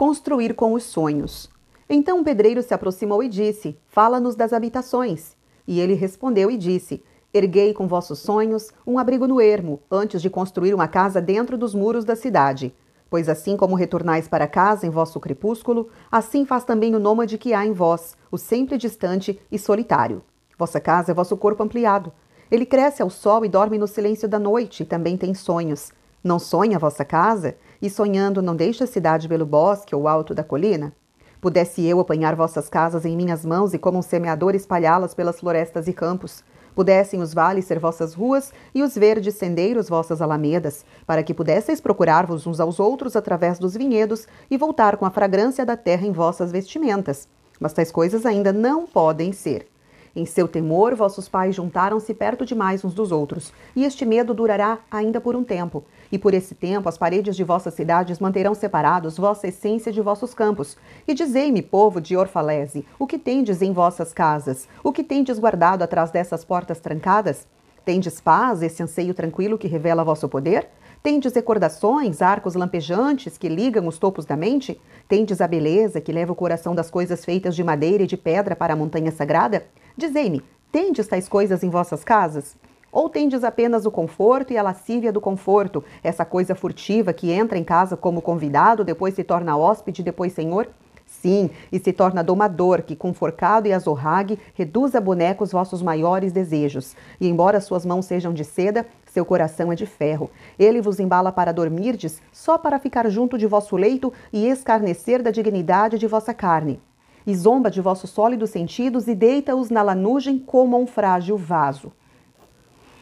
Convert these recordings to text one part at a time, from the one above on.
Construir com os sonhos. Então o pedreiro se aproximou e disse: Fala-nos das habitações. E ele respondeu e disse: Erguei com vossos sonhos um abrigo no ermo, antes de construir uma casa dentro dos muros da cidade. Pois assim como retornais para casa em vosso crepúsculo, assim faz também o nômade que há em vós, o sempre distante e solitário. Vossa casa é vosso corpo ampliado. Ele cresce ao sol e dorme no silêncio da noite, e também tem sonhos. Não sonha a vossa casa? E sonhando não deixa a cidade pelo bosque ou alto da colina? Pudesse eu apanhar vossas casas em minhas mãos e como um semeador espalhá-las pelas florestas e campos. Pudessem os vales ser vossas ruas e os verdes sendeiros vossas alamedas, para que pudesseis procurar-vos uns aos outros através dos vinhedos e voltar com a fragrância da terra em vossas vestimentas. Mas tais coisas ainda não podem ser. Em seu temor, vossos pais juntaram-se perto demais uns dos outros, e este medo durará ainda por um tempo. E por esse tempo as paredes de vossas cidades manterão separados vossa essência de vossos campos. E dizei-me, povo de Orfalese, o que tendes em vossas casas? O que tendes guardado atrás dessas portas trancadas? Tendes paz, esse anseio tranquilo que revela vosso poder? Tendes recordações, arcos lampejantes que ligam os topos da mente? Tendes a beleza que leva o coração das coisas feitas de madeira e de pedra para a montanha sagrada? Dizei-me, tendes tais coisas em vossas casas? Ou tendes apenas o conforto e a lascívia do conforto, essa coisa furtiva que entra em casa como convidado, depois se torna hóspede, depois senhor? Sim, e se torna domador, que com forcado e azorrague reduz a boneco os vossos maiores desejos. E embora suas mãos sejam de seda, seu coração é de ferro. Ele vos embala para dormirdes, só para ficar junto de vosso leito e escarnecer da dignidade de vossa carne e zomba de vossos sólidos sentidos e deita-os na lanugem como um frágil vaso.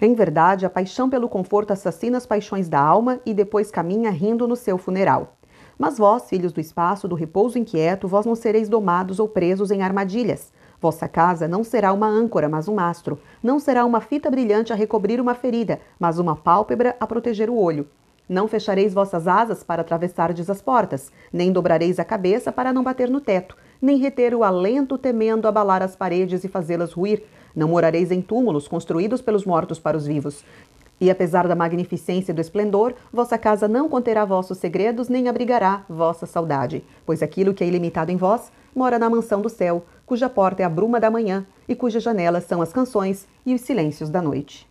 Em verdade, a paixão pelo conforto assassina as paixões da alma e depois caminha rindo no seu funeral. Mas vós, filhos do espaço, do repouso inquieto, vós não sereis domados ou presos em armadilhas. Vossa casa não será uma âncora, mas um mastro. Não será uma fita brilhante a recobrir uma ferida, mas uma pálpebra a proteger o olho. Não fechareis vossas asas para atravessardes as portas, nem dobrareis a cabeça para não bater no teto, nem reter o alento temendo abalar as paredes e fazê-las ruir. Não morareis em túmulos construídos pelos mortos para os vivos. E apesar da magnificência e do esplendor, vossa casa não conterá vossos segredos, nem abrigará vossa saudade, pois aquilo que é ilimitado em vós mora na mansão do céu, cuja porta é a bruma da manhã e cujas janelas são as canções e os silêncios da noite.